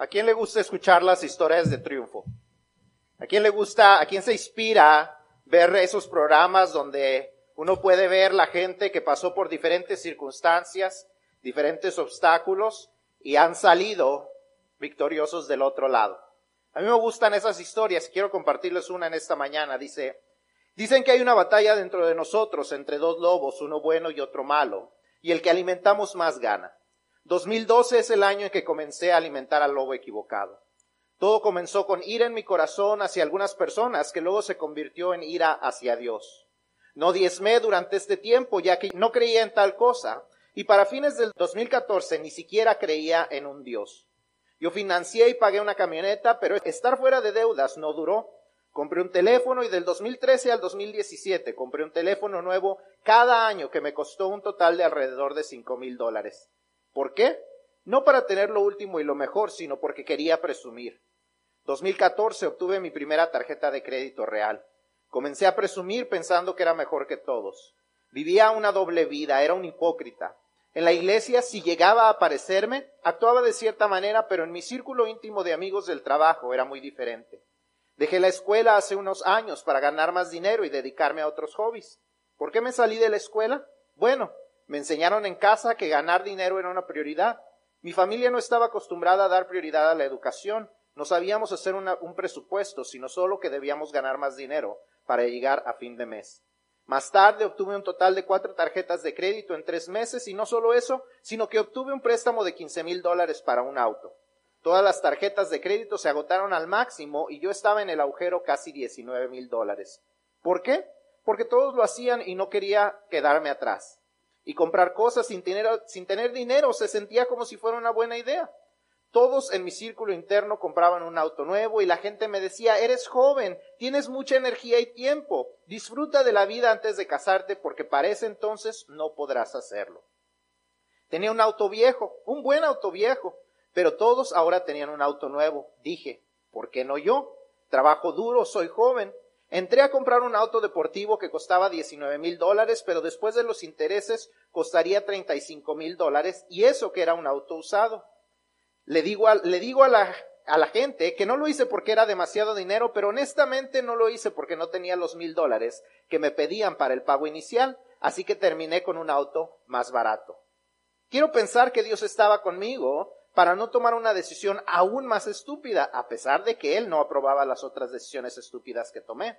¿A quién le gusta escuchar las historias de triunfo? ¿A quién le gusta, a quién se inspira ver esos programas donde uno puede ver la gente que pasó por diferentes circunstancias, diferentes obstáculos y han salido victoriosos del otro lado? A mí me gustan esas historias, quiero compartirles una en esta mañana. Dice, dicen que hay una batalla dentro de nosotros entre dos lobos, uno bueno y otro malo, y el que alimentamos más gana. 2012 es el año en que comencé a alimentar al lobo equivocado. Todo comenzó con ira en mi corazón hacia algunas personas que luego se convirtió en ira hacia Dios. No diezmé durante este tiempo ya que no creía en tal cosa y para fines del 2014 ni siquiera creía en un Dios. Yo financié y pagué una camioneta, pero estar fuera de deudas no duró. Compré un teléfono y del 2013 al 2017 compré un teléfono nuevo cada año que me costó un total de alrededor de cinco mil dólares. ¿Por qué? No para tener lo último y lo mejor, sino porque quería presumir. 2014 obtuve mi primera tarjeta de crédito real. Comencé a presumir pensando que era mejor que todos. Vivía una doble vida, era un hipócrita. En la iglesia, si llegaba a aparecerme, actuaba de cierta manera, pero en mi círculo íntimo de amigos del trabajo era muy diferente. Dejé la escuela hace unos años para ganar más dinero y dedicarme a otros hobbies. ¿Por qué me salí de la escuela? Bueno, me enseñaron en casa que ganar dinero era una prioridad. Mi familia no estaba acostumbrada a dar prioridad a la educación no sabíamos hacer un presupuesto, sino solo que debíamos ganar más dinero para llegar a fin de mes. Más tarde obtuve un total de cuatro tarjetas de crédito en tres meses y no solo eso, sino que obtuve un préstamo de 15 mil dólares para un auto. Todas las tarjetas de crédito se agotaron al máximo y yo estaba en el agujero casi 19 mil dólares. ¿Por qué? Porque todos lo hacían y no quería quedarme atrás. Y comprar cosas sin tener, dinero se sentía como si fuera una buena idea. Todos en mi círculo interno compraban un auto nuevo y la gente me decía, eres joven, tienes mucha energía y tiempo, disfruta de la vida antes de casarte porque para ese entonces no podrás hacerlo. Tenía un auto viejo, un buen auto viejo, pero todos ahora tenían un auto nuevo. Dije, ¿por qué no yo? Trabajo duro, soy joven. Entré a comprar un auto deportivo que costaba 19 mil dólares, pero después de los intereses costaría 35 mil dólares y eso que era un auto usado. Le digo, a, le digo a, la, a la gente que no lo hice porque era demasiado dinero, pero honestamente no lo hice porque no tenía los mil dólares que me pedían para el pago inicial, así que terminé con un auto más barato. Quiero pensar que Dios estaba conmigo para no tomar una decisión aún más estúpida, a pesar de que Él no aprobaba las otras decisiones estúpidas que tomé.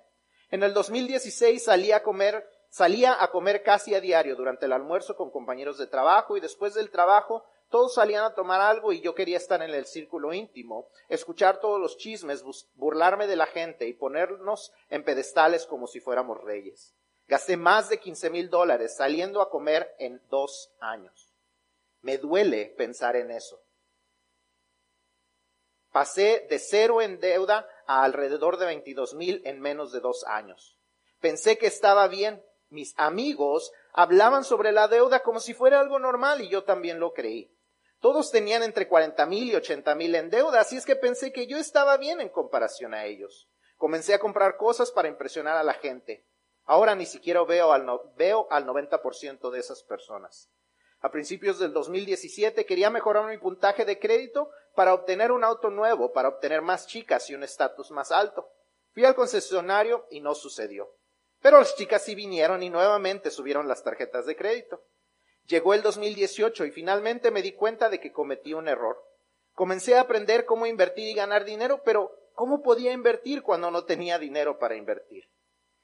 En el 2016 salí a comer, salía a comer casi a diario durante el almuerzo con compañeros de trabajo y después del trabajo todos salían a tomar algo y yo quería estar en el círculo íntimo, escuchar todos los chismes, burlarme de la gente y ponernos en pedestales como si fuéramos reyes. Gasté más de 15 mil dólares saliendo a comer en dos años. Me duele pensar en eso. Pasé de cero en deuda a alrededor de 22 mil en menos de dos años. Pensé que estaba bien. Mis amigos hablaban sobre la deuda como si fuera algo normal y yo también lo creí. Todos tenían entre 40 mil y 80 mil en deuda, así es que pensé que yo estaba bien en comparación a ellos. Comencé a comprar cosas para impresionar a la gente. Ahora ni siquiera veo al, no, veo al 90% de esas personas. A principios del 2017 quería mejorar mi puntaje de crédito para obtener un auto nuevo, para obtener más chicas y un estatus más alto. Fui al concesionario y no sucedió. Pero las chicas sí vinieron y nuevamente subieron las tarjetas de crédito. Llegó el 2018 y finalmente me di cuenta de que cometí un error. Comencé a aprender cómo invertir y ganar dinero, pero ¿cómo podía invertir cuando no tenía dinero para invertir?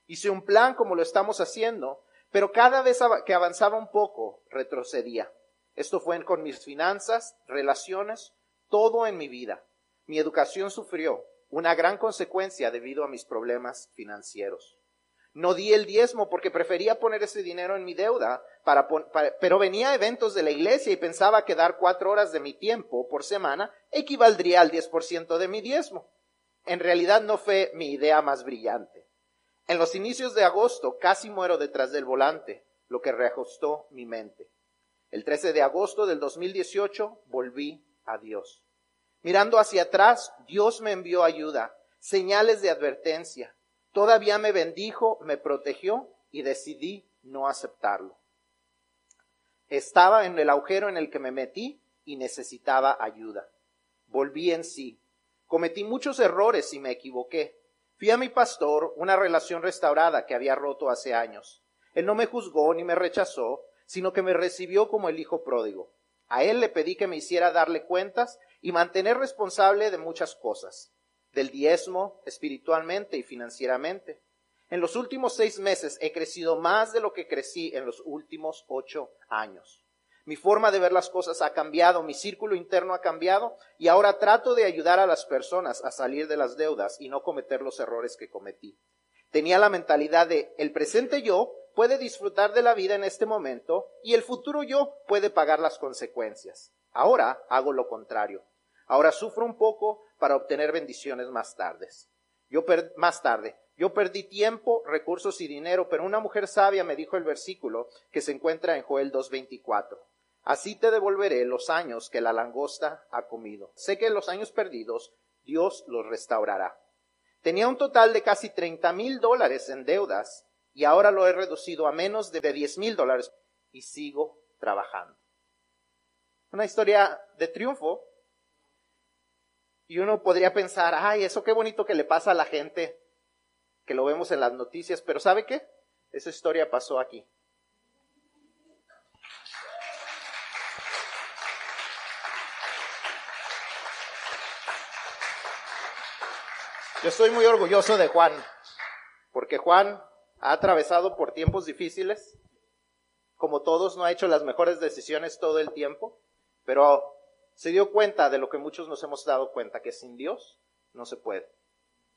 Hice un plan como lo estamos haciendo, pero cada vez que avanzaba un poco, retrocedía. Esto fue con mis finanzas, relaciones, todo en mi vida. Mi educación sufrió una gran consecuencia debido a mis problemas financieros. No di el diezmo porque prefería poner ese dinero en mi deuda, pero venía a eventos de la iglesia y pensaba que dar cuatro horas de mi tiempo por semana equivaldría al 10% de mi diezmo. En realidad no fue mi idea más brillante. En los inicios de agosto casi muero detrás del volante, lo que reajustó mi mente. El 13 de agosto del 2018 volví Dios. Mirando hacia atrás, Dios me envió ayuda, señales de advertencia, todavía me bendijo, me protegió y decidí no aceptarlo. Estaba en el agujero en el que me metí y necesitaba ayuda. volví en sí. Cometí muchos errores y me equivoqué. Fui a mi pastor, una relación restaurada que había roto hace años. Él no me juzgó ni me rechazó, sino que me recibió como el hijo pródigo. A él le pedí que me hiciera darle cuentas y mantener responsable de muchas cosas, del diezmo, espiritualmente y financieramente. En los últimos seis meses he crecido más de lo que crecí en los últimos ocho años. Mi forma de ver las cosas ha cambiado, mi círculo interno ha cambiado y ahora trato de ayudar a las personas a salir de las deudas y no cometer los errores que cometí. Tenía la mentalidad de el presente yo puede disfrutar de la vida en este momento y el futuro yo puede pagar las consecuencias. Ahora hago lo contrario. Ahora sufro un poco para obtener bendiciones más tardes. Yo más tarde. Yo perdí tiempo, recursos y dinero, pero una mujer sabia me dijo el versículo que se encuentra en Joel 2.24. Así te devolveré los años que la langosta ha comido. Sé que los años perdidos Dios los restaurará. Tenía un total de casi 30 mil dólares en deudas y ahora lo he reducido a menos de 10 mil dólares y sigo trabajando. Una historia de triunfo. Y uno podría pensar, ay, eso qué bonito que le pasa a la gente, que lo vemos en las noticias, pero ¿sabe qué? Esa historia pasó aquí. Yo estoy muy orgulloso de Juan, porque Juan ha atravesado por tiempos difíciles, como todos no ha hecho las mejores decisiones todo el tiempo, pero se dio cuenta de lo que muchos nos hemos dado cuenta, que sin Dios no se puede.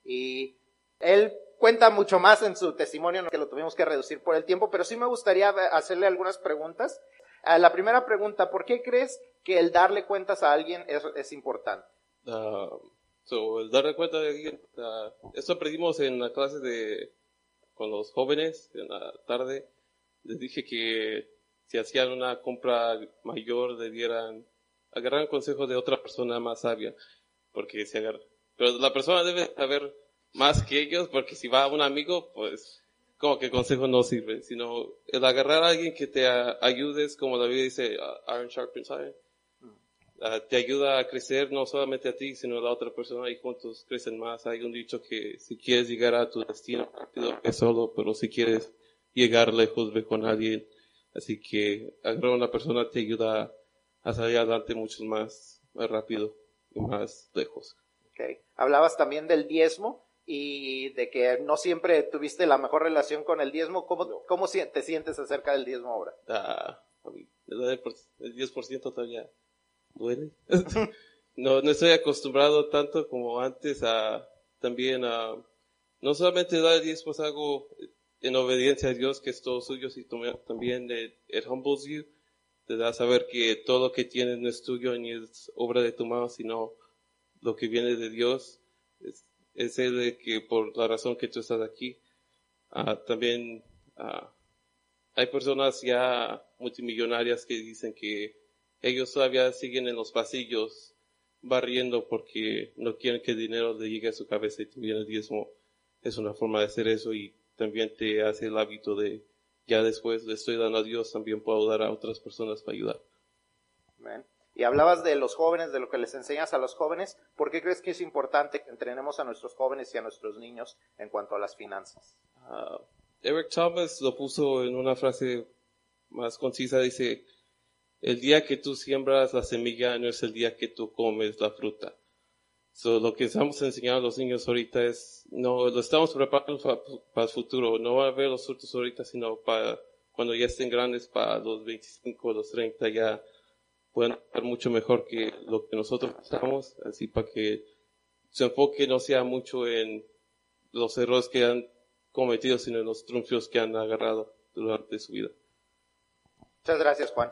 Y él cuenta mucho más en su testimonio, que lo tuvimos que reducir por el tiempo, pero sí me gustaría hacerle algunas preguntas. Ah, la primera pregunta, ¿por qué crees que el darle cuentas a alguien es, importante? Ah, So, el darle cuenta de uh, esto aprendimos en la clase de con los jóvenes en la tarde. Les dije que si hacían una compra mayor debieran agarrar consejo de otra persona más sabia, porque si agarra, pero la persona debe saber más que ellos, porque si va a un amigo, pues como que consejo no sirve, sino el agarrar a alguien que te ayudes, como la Biblia dice, uh, iron sharpens iron Ah, te ayuda a crecer no solamente a ti, sino a la otra persona y juntos crecen más. Hay un dicho que si quieres llegar a tu destino rápido, es solo, pero si quieres llegar lejos, ve con alguien. Así que agarrar a una persona te ayuda a salir adelante mucho más, más rápido y más lejos. Okay. Hablabas también del diezmo y de que no siempre tuviste la mejor relación con el diezmo. ¿Cómo, cómo te sientes acerca del diezmo ahora? Ah, el 10% todavía duele. no, no estoy acostumbrado tanto como antes a también a no solamente dar diezmos algo en obediencia a Dios que es todo suyo, sino también it, humbles you, te da a saber que todo lo que tienes no es tuyo ni es obra de tu mano, sino lo que viene de Dios. Es, es que por la razón que tú estás aquí, uh, también uh, hay personas ya multimillonarias que dicen que ellos todavía siguen en los pasillos barriendo porque no quieren que el dinero le llegue a su cabeza y también el diezmo es una forma de hacer eso y también te hace el hábito de ya después le estoy dando a Dios, también puedo dar a otras personas para ayudar. Y hablabas de los jóvenes, de lo que les enseñas a los jóvenes. ¿Por qué crees que es importante que entrenemos a nuestros jóvenes y a nuestros niños en cuanto a las finanzas? Uh, Eric Thomas lo puso en una frase más concisa, dice, el día que tú siembras la semilla no es el día que tú comes la fruta. So, lo que estamos enseñando a los niños ahorita es, no, lo estamos preparando para, el futuro. No va a haber los frutos ahorita, sino para cuando ya estén grandes, para los 25, los 30, ya puedan estar mucho mejor que lo que nosotros pensamos, así para que su enfoque no sea mucho en los errores que han cometido, sino en los triunfos que han agarrado durante su vida. Muchas gracias, Juan.